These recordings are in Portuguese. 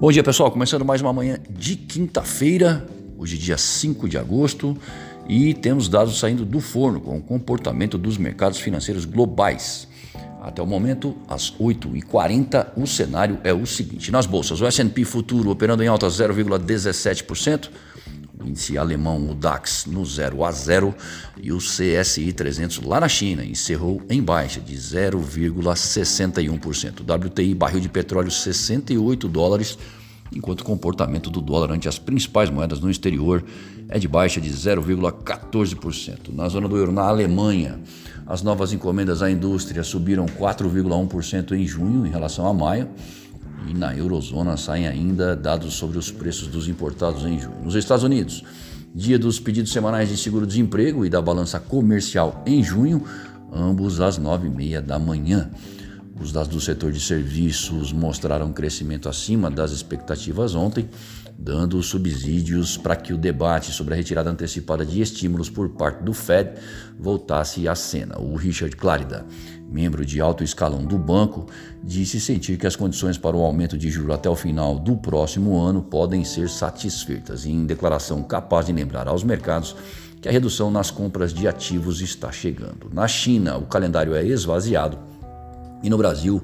Bom dia, pessoal. Começando mais uma manhã de quinta-feira, hoje, dia 5 de agosto, e temos dados saindo do forno com o comportamento dos mercados financeiros globais. Até o momento, às 8h40, o cenário é o seguinte: nas bolsas, o SP Futuro operando em alta 0,17%. Índice alemão, o DAX, no 0 a 0 e o CSI 300 lá na China encerrou em baixa de 0,61%. O WTI, barril de petróleo, 68 dólares, enquanto o comportamento do dólar ante as principais moedas no exterior é de baixa de 0,14%. Na zona do euro, na Alemanha, as novas encomendas à indústria subiram 4,1% em junho em relação a maio e na eurozona saem ainda dados sobre os preços dos importados em junho. Nos Estados Unidos, dia dos pedidos semanais de seguro-desemprego e da balança comercial em junho, ambos às nove e meia da manhã. Os dados do setor de serviços mostraram crescimento acima das expectativas ontem, dando subsídios para que o debate sobre a retirada antecipada de estímulos por parte do Fed voltasse à cena. O Richard Clarida, membro de alto escalão do banco, disse sentir que as condições para o aumento de juros até o final do próximo ano podem ser satisfeitas, em declaração capaz de lembrar aos mercados que a redução nas compras de ativos está chegando. Na China, o calendário é esvaziado e no Brasil,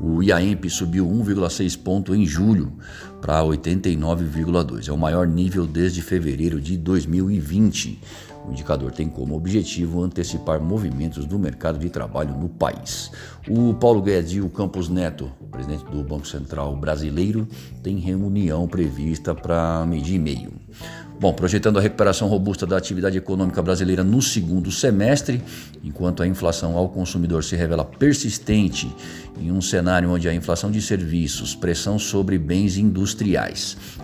o IAEMP subiu 1,6 ponto em julho para 89,2. É o maior nível desde fevereiro de 2020. O indicador tem como objetivo antecipar movimentos do mercado de trabalho no país. O Paulo Guedes o Campos Neto, presidente do Banco Central brasileiro, tem reunião prevista para meio-dia e meio. Bom, projetando a recuperação robusta da atividade econômica brasileira no segundo semestre, enquanto a inflação ao consumidor se revela persistente em um cenário onde a inflação de serviços, pressão sobre bens industriais,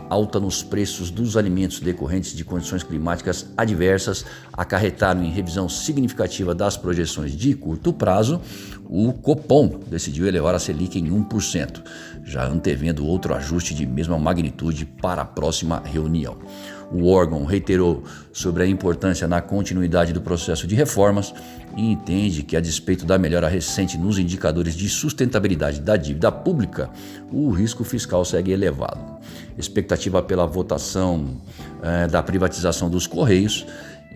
alta nos preços dos alimentos decorrentes de condições climáticas adversas acarretaram em revisão significativa das projeções de curto prazo, o Copom decidiu elevar a Selic em 1%, já antevendo outro ajuste de mesma magnitude para a próxima reunião. O órgão reiterou sobre a importância na continuidade do processo de reformas e entende que, a despeito da melhora recente nos indicadores de sustentabilidade da dívida pública, o risco fiscal segue elevado. Expectativa pela votação eh, da privatização dos Correios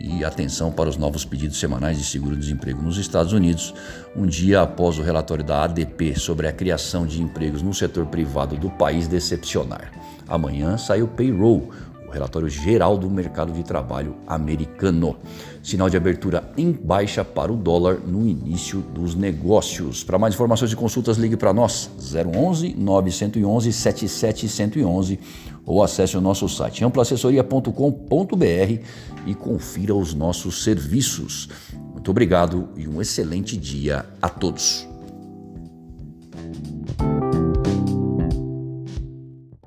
e atenção para os novos pedidos semanais de seguro-desemprego nos Estados Unidos, um dia após o relatório da ADP sobre a criação de empregos no setor privado do país decepcionar. Amanhã sai o payroll, relatório geral do mercado de trabalho americano. Sinal de abertura em baixa para o dólar no início dos negócios. Para mais informações e consultas, ligue para nós 011 911 7711 ou acesse o nosso site amplaassessoria.com.br e confira os nossos serviços. Muito obrigado e um excelente dia a todos.